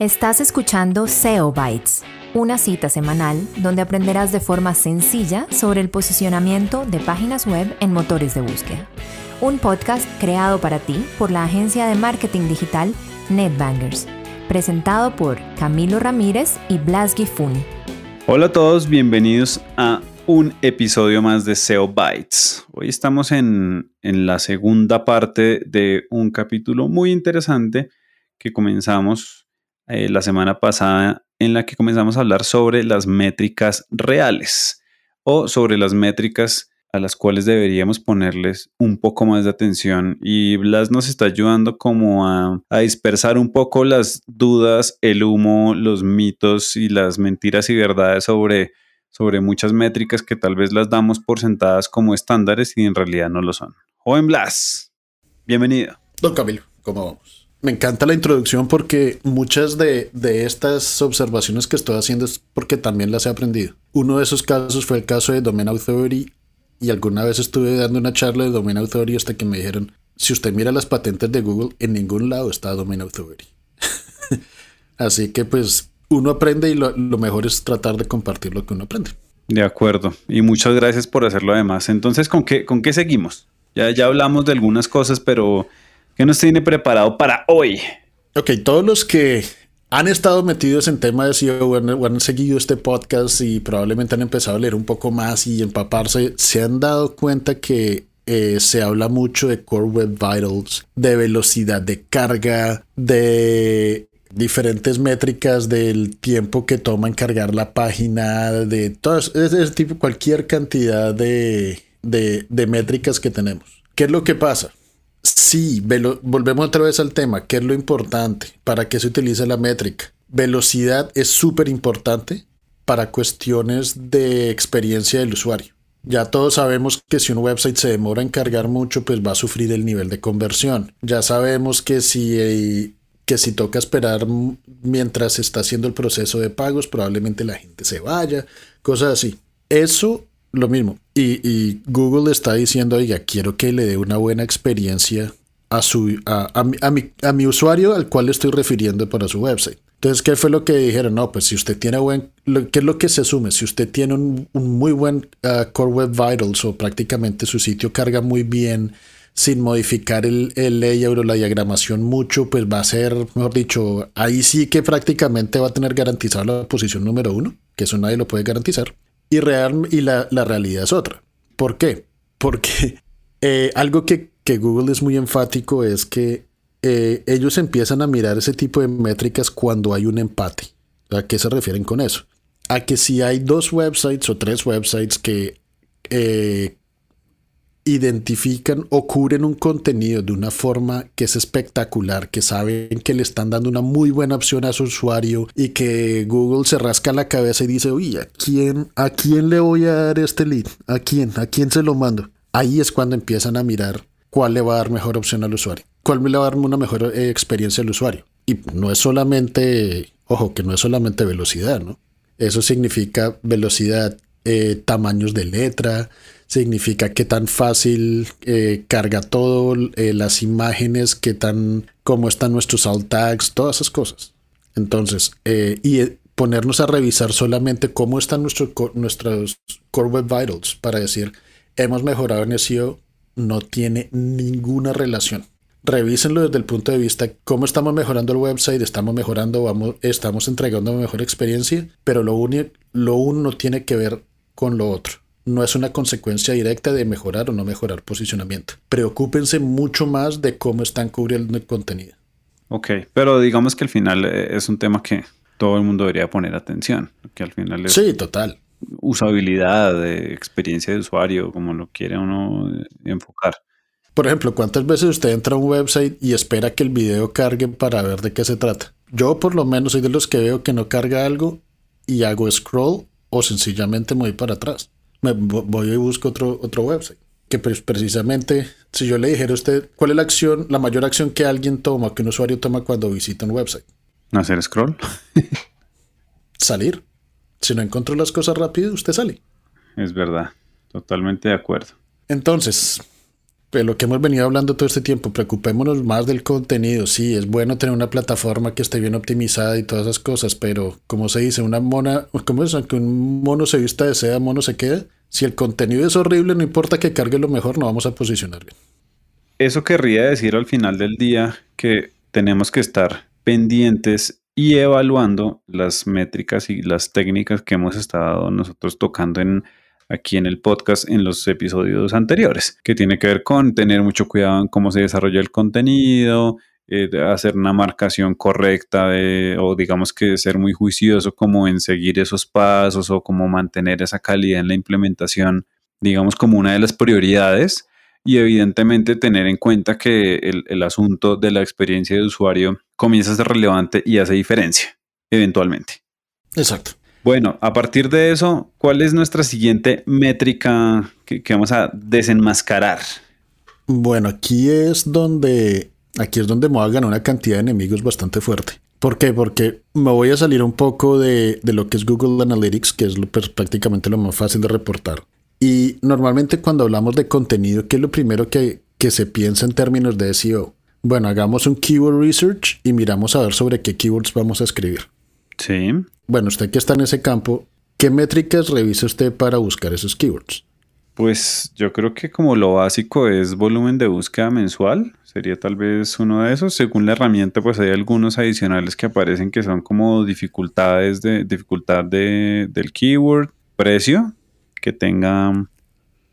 Estás escuchando SEO Bytes, una cita semanal donde aprenderás de forma sencilla sobre el posicionamiento de páginas web en motores de búsqueda. Un podcast creado para ti por la agencia de marketing digital NetBangers, presentado por Camilo Ramírez y Blas Gifun. Hola a todos, bienvenidos a un episodio más de SEO Bytes. Hoy estamos en, en la segunda parte de un capítulo muy interesante que comenzamos eh, la semana pasada en la que comenzamos a hablar sobre las métricas reales o sobre las métricas a las cuales deberíamos ponerles un poco más de atención y Blas nos está ayudando como a, dispersar un poco las dudas, el humo, los mitos y las mentiras y verdades sobre, sobre muchas métricas que tal vez las damos por sentadas como estándares y en realidad no lo son. Joven Blas, bienvenido. Don Camilo, ¿cómo vamos? Me encanta la introducción porque muchas de, estas observaciones que estoy haciendo es porque también las he aprendido. Uno de esos casos fue el caso de Domain Authority y alguna vez estuve dando una charla de Domain Authority hasta que me dijeron, si usted mira las patentes de Google, en ningún lado está Domain Authority. Así que pues uno aprende y lo, mejor es tratar de compartir lo que uno aprende. De acuerdo. Y muchas gracias por hacerlo además. Entonces, ¿con qué, con qué seguimos? Ya, ya hablamos de algunas cosas, pero ¿Qué nos tiene preparado para hoy? Ok, todos los que han estado metidos en temas de SEO o han, seguido este podcast y probablemente han empezado a leer un poco más y empaparse, se han dado cuenta que eh, se habla mucho de Core Web Vitals, de velocidad de carga, de diferentes métricas del tiempo que toma en cargar la página, de todo ese cualquier cantidad de métricas que tenemos. ¿Qué es lo que pasa? Sí, volvemos otra vez al tema. ¿Qué es lo importante? ¿Para qué se utiliza la métrica? Velocidad es súper importante para cuestiones de experiencia del usuario. Ya todos sabemos que si un website se demora en cargar mucho, pues va a sufrir el nivel de conversión. Ya sabemos que si, que si toca esperar mientras está haciendo el proceso de pagos, probablemente la gente se vaya, cosas así. Eso lo mismo. Y, Google está diciendo, oiga, quiero que le dé una buena experiencia a, su, a, mi, a, mi, usuario al cual le estoy refiriendo para su website. Entonces, ¿qué fue lo que dijeron? No, pues si usted tiene buen, ¿qué es lo que se asume? Si usted tiene un, muy buen uh, Core Web Vitals o prácticamente su sitio carga muy bien sin modificar el, el layout o la diagramación mucho, pues va a ser, mejor dicho, ahí sí que prácticamente va a tener garantizada la posición número uno, que eso nadie lo puede garantizar. Y, real, y la, realidad es otra. ¿Por qué? Porque eh, algo que, Google es muy enfático es que eh, ellos empiezan a mirar ese tipo de métricas cuando hay un empate. ¿A qué se refieren con eso? A que si hay dos websites o tres websites que eh, identifican o cubren un contenido de una forma que es espectacular, que saben que le están dando una muy buena opción a su usuario y que Google se rasca la cabeza y dice, uy, ¿a quién, ¿a quién le voy a dar este lead? ¿A quién? ¿A quién se lo mando? Ahí es cuando empiezan a mirar cuál le va a dar mejor opción al usuario, cuál le va a dar una mejor eh, experiencia al usuario. Y no es solamente, ojo, que no es solamente velocidad, ¿no? Eso significa velocidad, eh, tamaños de letra, significa qué tan fácil eh, carga todo, eh, las imágenes, qué tan, cómo están nuestros alt tags, todas esas cosas. Entonces, eh, y ponernos a revisar solamente cómo están nuestros nuestros Core Web Vitals para decir, hemos mejorado en SEO, no tiene ninguna relación. Revísenlo desde el punto de vista cómo estamos mejorando el website, estamos mejorando, vamos, estamos entregando mejor experiencia, pero lo, lo uno no tiene que ver con lo otro no es una consecuencia directa de mejorar o no mejorar posicionamiento. Preocúpense mucho más de cómo están cubriendo el contenido. Ok, pero digamos que al final eh, es un tema que todo el mundo debería poner atención, que al final es sí, total. usabilidad, de experiencia de usuario, como lo quiere uno eh, enfocar. Por ejemplo, ¿cuántas veces usted entra a un website y espera que el video cargue para ver de qué se trata? Yo por lo menos soy de los que veo que no carga algo y hago scroll o sencillamente me voy para atrás me voy y busco otro, otro website. Que pues precisamente, si yo le dijera a usted, ¿cuál es la acción, la mayor acción que alguien toma, que un usuario toma cuando visita un website? Hacer scroll. Salir. Si no encontró las cosas rápido, usted sale. Es verdad, totalmente de acuerdo. Entonces, Pero lo que hemos venido hablando todo este tiempo, preocupémonos más del contenido. Sí, es bueno tener una plataforma que esté bien optimizada y todas esas cosas, pero como se dice, una mona, ¿cómo es? Aunque un mono se vista de seda, mono se queda. Si el contenido es horrible, no importa que cargue lo mejor, no vamos a posicionar bien. Eso querría decir al final del día que tenemos que estar pendientes y evaluando las métricas y las técnicas que hemos estado nosotros tocando en aquí en el podcast en los episodios anteriores, que tiene que ver con tener mucho cuidado en cómo se desarrolla el contenido, eh, hacer una marcación correcta o digamos que ser muy juicioso como en seguir esos pasos o como mantener esa calidad en la implementación, digamos como una de las prioridades y evidentemente tener en cuenta que el asunto de la experiencia de usuario comienza a ser relevante y hace diferencia eventualmente. Exacto. Bueno, a partir de eso, ¿cuál es nuestra siguiente métrica que, vamos a desenmascarar? Bueno, aquí es donde aquí es donde me voy una cantidad de enemigos bastante fuerte. ¿Por qué? Porque me voy a salir un poco de, lo que es Google Analytics, que es pues, prácticamente lo más fácil de reportar. Y normalmente cuando hablamos de contenido, ¿qué es lo primero que, que se piensa en términos de SEO? Bueno, hagamos un keyword research y miramos a ver sobre qué keywords vamos a escribir. Sí. Bueno, usted que está en ese campo, ¿qué métricas revisa usted para buscar esos keywords? Pues yo creo que como lo básico es volumen de búsqueda mensual, sería tal vez uno de esos. Según la herramienta, pues hay algunos adicionales que aparecen que son como dificultades de dificultad de, del keyword, precio, que tenga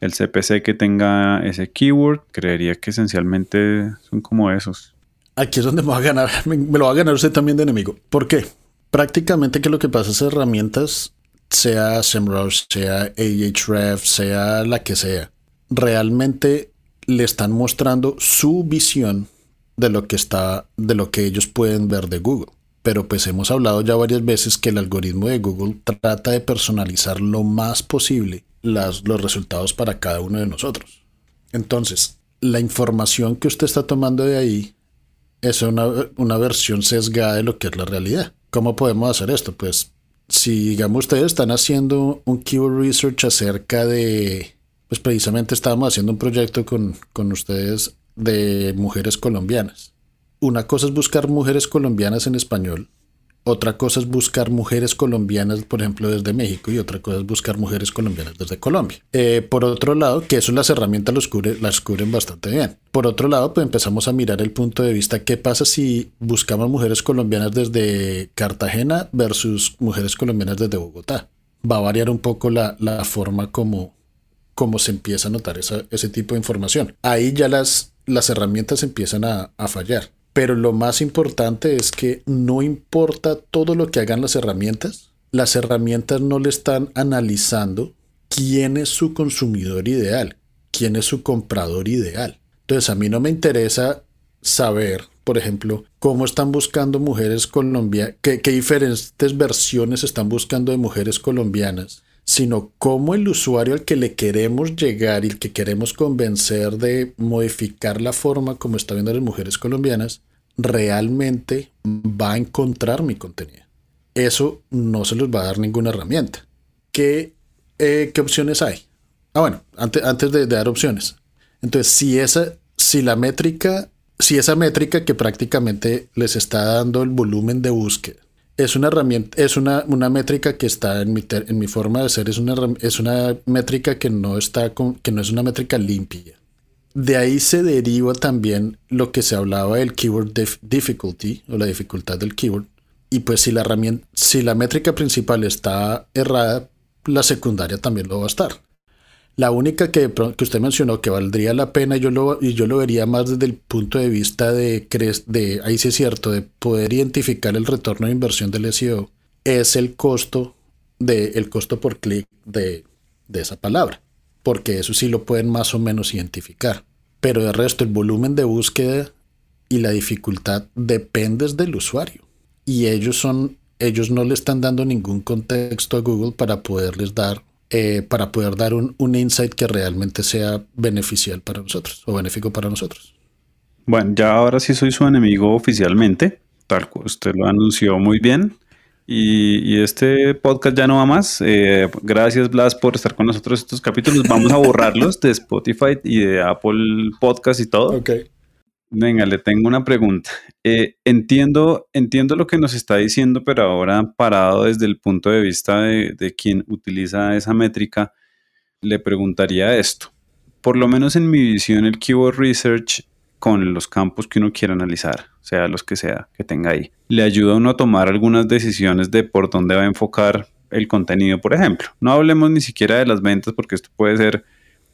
el CPC que tenga ese keyword. Creería que esencialmente son como esos. Aquí es donde me va a ganar, me lo va a ganar usted también de enemigo. ¿Por qué? Prácticamente que lo que pasa es herramientas, sea SEMrush, sea Ahref, sea la que sea, realmente le están mostrando su visión de lo que está, de lo que ellos pueden ver de Google. Pero pues hemos hablado ya varias veces que el algoritmo de Google trata de personalizar lo más posible las, los resultados para cada uno de nosotros. Entonces, la información que usted está tomando de ahí es una, una versión sesgada de lo que es la realidad. ¿Cómo podemos hacer esto? Pues si digamos ustedes están haciendo un keyword research acerca de, pues precisamente estábamos haciendo un proyecto con, con ustedes de mujeres colombianas. Una cosa es buscar mujeres colombianas en español otra cosa es buscar mujeres colombianas, por ejemplo, desde México, y otra cosa es buscar mujeres colombianas desde Colombia. Eh, por otro lado, que eso las herramientas los las cubren bastante bien. Por otro lado, pues empezamos a mirar el punto de vista, ¿qué pasa si buscamos mujeres colombianas desde Cartagena versus mujeres colombianas desde Bogotá? Va a variar un poco la, forma como, como se empieza a notar ese tipo de información. Ahí ya las, las herramientas empiezan a fallar. Pero lo más importante es que no importa todo lo que hagan las herramientas, las herramientas no le están analizando quién es su consumidor ideal, quién es su comprador ideal. Entonces a mí no me interesa saber, por ejemplo, cómo están buscando mujeres colombianas, qué, qué diferentes versiones están buscando de mujeres colombianas, sino cómo el usuario al que le queremos llegar y el que queremos convencer de modificar la forma como está viendo las mujeres colombianas, realmente va a encontrar mi contenido. Eso no se les va a dar ninguna herramienta. ¿Qué, eh, qué opciones hay? Ah, bueno, antes, antes de, dar opciones. Entonces, si esa, si la métrica, si esa métrica que prácticamente les está dando el volumen de búsqueda, es una herramienta, es una, una métrica que está en mi, en mi forma de ser, es una, es una métrica que no está con, que no es una métrica limpia. De ahí se deriva también lo que se hablaba del keyword difficulty o la dificultad del keyword. Y pues si la herramienta, si la métrica principal está errada, la secundaria también lo va a estar. La única que, que usted mencionó que valdría la pena, yo lo, y yo lo vería más desde el punto de vista de, de, ahí sí es cierto, de poder identificar el retorno de inversión del SEO, es el costo, de, el costo por clic de, de esa palabra, porque eso sí lo pueden más o menos identificar. Pero de resto, el volumen de búsqueda y la dificultad dependes del usuario. Y ellos son, ellos no le están dando ningún contexto a Google para poderles dar, eh, para poder dar un, un insight que realmente sea beneficial para nosotros o benéfico para nosotros. Bueno, ya ahora sí soy su enemigo oficialmente, tal cual usted lo anunció muy bien. Y, este podcast ya no va más. Eh, gracias, Blas, por estar con nosotros estos capítulos. Vamos a borrarlos de Spotify y de Apple Podcast y todo. Ok. Venga, le tengo una pregunta. Eh, entiendo, entiendo lo que nos está diciendo, pero ahora parado desde el punto de vista de, de quien utiliza esa métrica, le preguntaría esto. Por lo menos en mi visión, el Keyword Research con los campos que uno quiera analizar, sea los que sea que tenga ahí, le ayuda a uno a tomar algunas decisiones de por dónde va a enfocar el contenido, por ejemplo. No hablemos ni siquiera de las ventas porque esto puede ser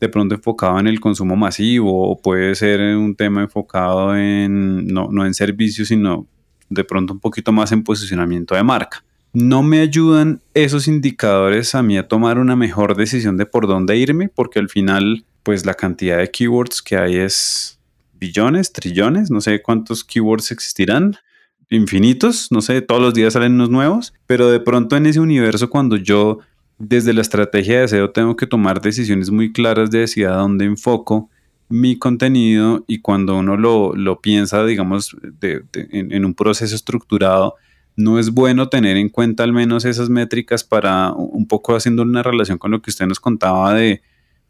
de pronto enfocado en el consumo masivo o puede ser un tema enfocado en, no, no en servicios, sino de pronto un poquito más en posicionamiento de marca. No me ayudan esos indicadores a mí a tomar una mejor decisión de por dónde irme, porque al final, pues la cantidad de keywords que hay es billones, trillones, no sé cuántos keywords existirán, infinitos, no sé, todos los días salen unos nuevos, pero de pronto en ese universo cuando yo desde la estrategia de SEO tengo que tomar decisiones muy claras de hacia dónde enfoco mi contenido y cuando uno lo, piensa, digamos, en, un proceso estructurado, no es bueno tener en cuenta al menos esas métricas para un poco haciendo una relación con lo que usted nos contaba de,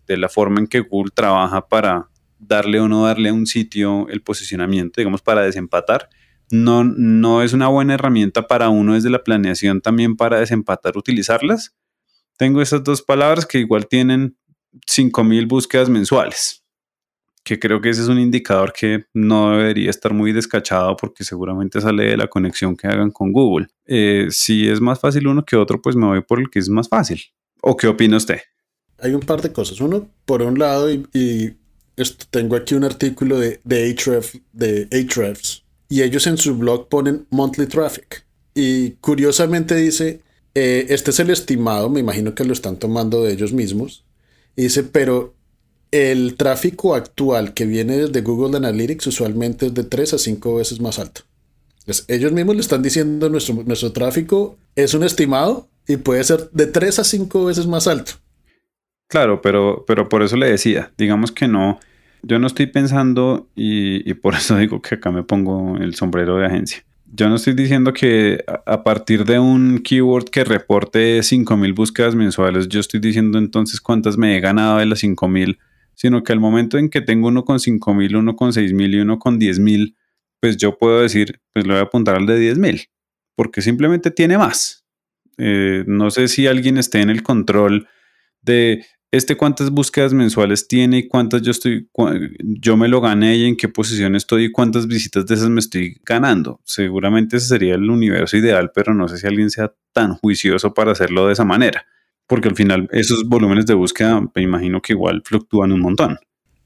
de la forma en que Google trabaja para darle o no darle a un sitio el posicionamiento, digamos, para desempatar. No, no es una buena herramienta para uno desde la planeación también para desempatar, utilizarlas. Tengo esas dos palabras que igual tienen 5.000 búsquedas mensuales, que creo que ese es un indicador que no debería estar muy descachado porque seguramente sale de la conexión que hagan con Google. Eh, si es más fácil uno que otro, pues me voy por el que es más fácil. ¿O qué opina usted? Hay un par de cosas. Uno, por un lado, y, esto, tengo aquí un artículo de, de, de Ahrefs, y ellos en su blog ponen monthly traffic. Y curiosamente dice eh, este es el estimado, me imagino que lo están tomando de ellos mismos. dice, pero el tráfico actual que viene desde Google Analytics usualmente es de 3 a 5 veces más alto. ellos mismos le están diciendo nuestro, nuestro tráfico es un estimado y puede ser de 3 a 5 veces más alto. Claro, pero, pero por eso le decía, digamos que no, yo no estoy pensando y, y por eso digo que acá me pongo el sombrero de agencia yo no estoy diciendo que a partir de un keyword que reporte 5.000 búsquedas mensuales, yo estoy diciendo entonces cuántas me he ganado de las 5.000, sino que al momento en que tengo uno con 5.000, uno con 6.000 y uno con 10.000, pues yo puedo decir, pues le voy a apuntar al de 10.000, porque simplemente tiene más. Eh, no sé si alguien esté en el control de este cuántas búsquedas mensuales tiene y cuántas yo estoy, yo me lo gané y en qué posición estoy y cuántas visitas de esas me estoy ganando. Seguramente ese sería el universo ideal, pero no sé si alguien sea tan juicioso para hacerlo de esa manera, porque al final esos volúmenes de búsqueda me imagino que igual fluctúan un montón.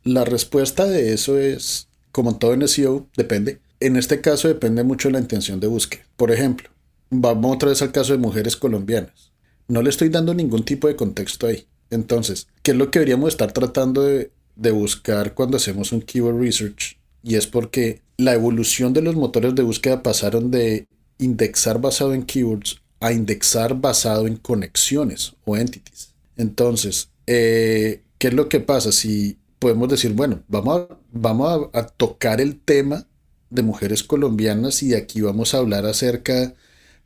La respuesta de eso es, como todo en SEO, depende. En este caso depende mucho de la intención de búsqueda. Por ejemplo, vamos otra vez al caso de mujeres colombianas. No le estoy dando ningún tipo de contexto ahí entonces, ¿qué es lo que deberíamos estar tratando de, buscar cuando hacemos un keyword research? Y es porque la evolución de los motores de búsqueda pasaron de indexar basado en keywords a indexar basado en conexiones o entities. Entonces, eh, ¿qué es lo que pasa? Si podemos decir, bueno, vamos, a, vamos a, tocar el tema de mujeres colombianas y aquí vamos a hablar acerca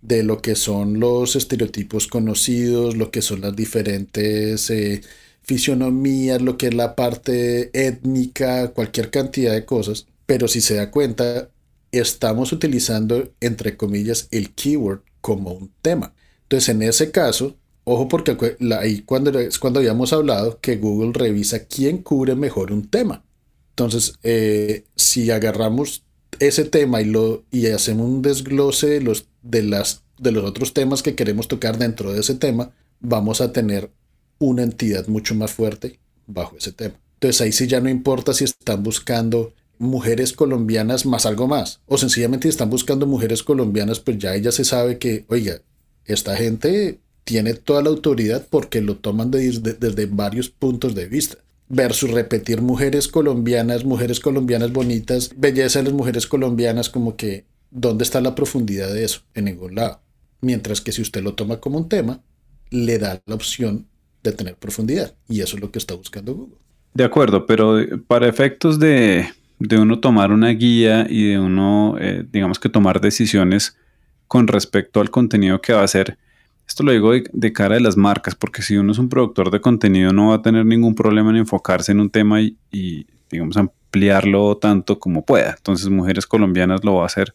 de lo que son los estereotipos conocidos, lo que son las diferentes eh, fisionomías, lo que es la parte étnica, cualquier cantidad de cosas. Pero si se da cuenta, estamos utilizando, entre comillas, el keyword como un tema. Entonces, en ese caso, ojo porque ahí cuando, es cuando habíamos hablado que Google revisa quién cubre mejor un tema. Entonces, eh, si agarramos ese tema y, lo, y hacemos un desglose de los de, las, de los otros temas que queremos tocar dentro de ese tema, vamos a tener una entidad mucho más fuerte bajo ese tema. Entonces ahí sí ya no importa si están buscando mujeres colombianas más algo más, o sencillamente están buscando mujeres colombianas, pues ya ella se sabe que, oiga, esta gente tiene toda la autoridad porque lo toman desde, desde varios puntos de vista versus repetir mujeres colombianas, mujeres colombianas bonitas, belleza de las mujeres colombianas, como que ¿Dónde está la profundidad de eso? En ningún lado. Mientras que si usted lo toma como un tema, le da la opción de tener profundidad. Y eso es lo que está buscando Google. De acuerdo, pero para efectos de, uno tomar una guía y de uno, eh, digamos que tomar decisiones, con respecto al contenido que va a hacer. Esto lo digo de, cara de las marcas, porque si uno es un productor de contenido no va a tener ningún problema en enfocarse en un tema y, y digamos, ampliarlo tanto como pueda. Entonces, Mujeres Colombianas lo va a hacer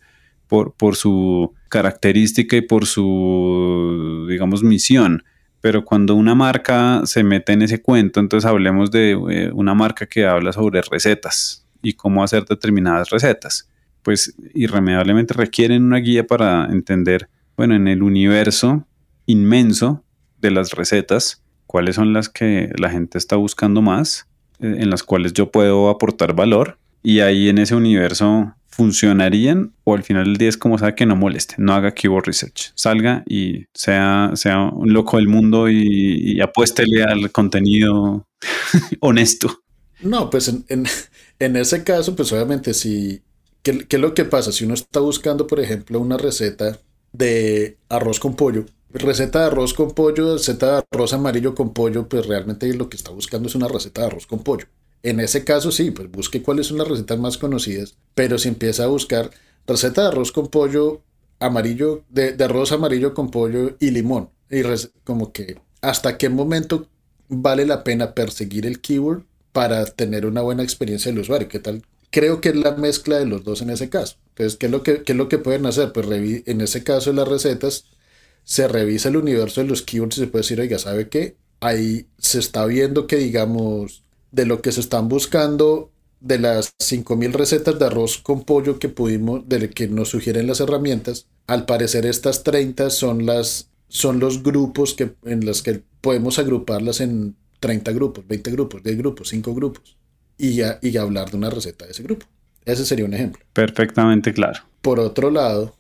por, su característica y por su, digamos, misión pero cuando una marca se mete en ese cuento, entonces hablemos de eh, una marca que habla sobre recetas y cómo hacer determinadas recetas. Pues irremediablemente requieren una guía para entender, bueno, en el universo inmenso de las recetas, cuáles son las que la gente está buscando más, eh, en las cuales yo puedo aportar valor. Y ahí en ese universo funcionarían o al final del día es como sabe que no moleste, no haga keyword research, salga y sea, sea un loco del mundo y, apuéstele al contenido honesto. No, pues en, ese caso, pues obviamente si, ¿qué, es lo que pasa? Si uno está buscando, por ejemplo, una receta de arroz con pollo, receta de arroz con pollo, receta de arroz amarillo con pollo, pues realmente lo que está buscando es una receta de arroz con pollo. En ese caso sí, pues busque cuáles son las recetas más conocidas, pero si empieza a buscar receta de arroz con pollo amarillo, de, arroz amarillo con pollo y limón, y como que hasta qué momento vale la pena perseguir el keyword para tener una buena experiencia del usuario, ¿qué tal? Creo que es la mezcla de los dos en ese caso. Entonces, ¿qué es lo que, qué es lo que pueden hacer? Pues en ese caso de las recetas, se revisa el universo de los keywords y se puede decir, oiga, ¿sabe qué? Ahí se está viendo que, digamos, de lo que se están buscando, de las 5.000 recetas de arroz con pollo que pudimos, de que nos sugieren las herramientas, al parecer estas 30 son, las, son los grupos que, en los que podemos agruparlas en 30 grupos, 20 grupos, 10 grupos, 5 grupos, y, ya, y hablar de una receta de ese grupo. Ese sería un ejemplo. Perfectamente claro. Por otro lado,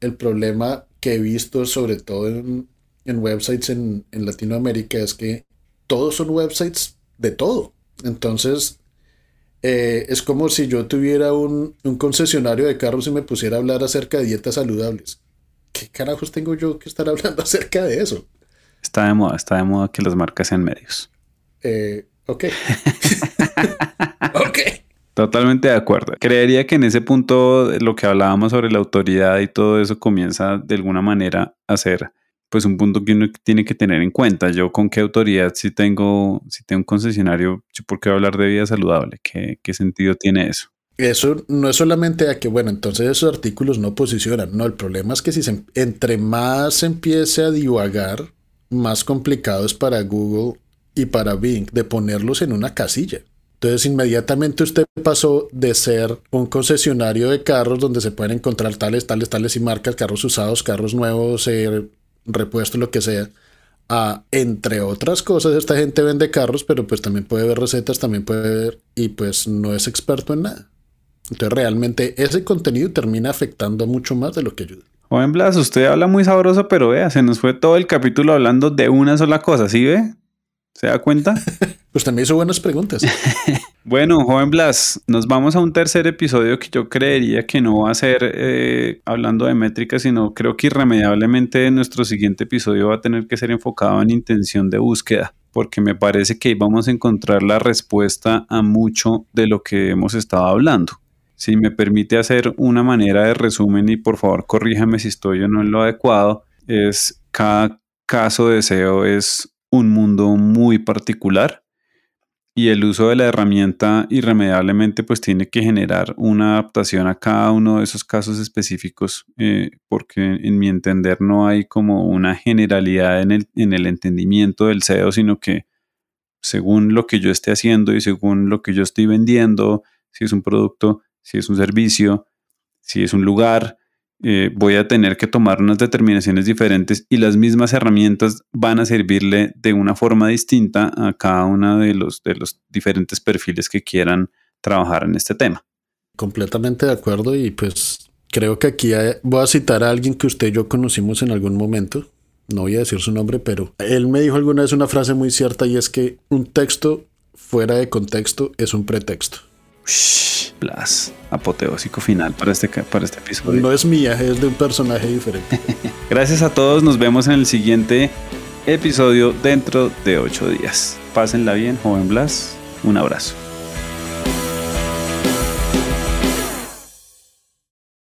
el problema que he visto sobre todo en, websites en, en Latinoamérica es que todos son websites de todo. Entonces, eh, es como si yo tuviera un, concesionario de carros y me pusiera a hablar acerca de dietas saludables. ¿Qué carajos tengo yo que estar hablando acerca de eso? Está de moda, está de moda que las marcas sean medios. Eh, ok. ok. Totalmente de acuerdo. Creería que en ese punto lo que hablábamos sobre la autoridad y todo eso comienza de alguna manera a ser pues un punto que uno tiene que tener en cuenta. Yo con qué autoridad si tengo, si tengo un concesionario, ¿por qué hablar de vida saludable? ¿Qué, ¿Qué sentido tiene eso? Eso no es solamente a que, bueno, entonces esos artículos no posicionan. No, el problema es que si se, entre más se empiece a divagar, más complicado es para Google y para Bing de ponerlos en una casilla. Entonces inmediatamente usted pasó de ser un concesionario de carros donde se pueden encontrar tales, tales, tales y marcas, carros usados, carros nuevos, eh, repuesto, lo que sea. a entre otras cosas, esta gente vende carros, pero pues también puede ver recetas, también puede ver y pues no es experto en nada. Entonces realmente ese contenido termina afectando mucho más de lo que ayuda. Joven Blas, usted habla muy sabroso, pero vea, se nos fue todo el capítulo hablando de una sola cosa, ¿sí ve? ¿Se da cuenta? pues también hizo buenas preguntas. bueno, joven Blas, nos vamos a un tercer episodio que yo creería que no va a ser eh, hablando de métricas, sino creo que irremediablemente nuestro siguiente episodio va a tener que ser enfocado en intención de búsqueda, porque me parece que ahí vamos a encontrar la respuesta a mucho de lo que hemos estado hablando. Si me permite hacer una manera de resumen y por favor corríjame si estoy o no en lo adecuado, es cada caso de SEO es un mundo muy particular y el uso de la herramienta irremediablemente pues tiene que generar una adaptación a cada uno de esos casos específicos eh, porque en mi entender no hay como una generalidad en el, en el entendimiento del SEO sino que según lo que yo esté haciendo y según lo que yo estoy vendiendo si es un producto si es un servicio si es un lugar eh, voy a tener que tomar unas determinaciones diferentes y las mismas herramientas van a servirle de una forma distinta a cada uno de los, de los diferentes perfiles que quieran trabajar en este tema. Completamente de acuerdo y pues creo que aquí voy a citar a alguien que usted y yo conocimos en algún momento. No voy a decir su nombre, pero él me dijo alguna vez una frase muy cierta y es que un texto fuera de contexto es un pretexto. Plus, apoteósico final para este, para este episodio. No es mía, es de un personaje diferente. Gracias a todos, nos vemos en el siguiente episodio dentro de ocho días. Pásenla bien, joven Blas. Un abrazo.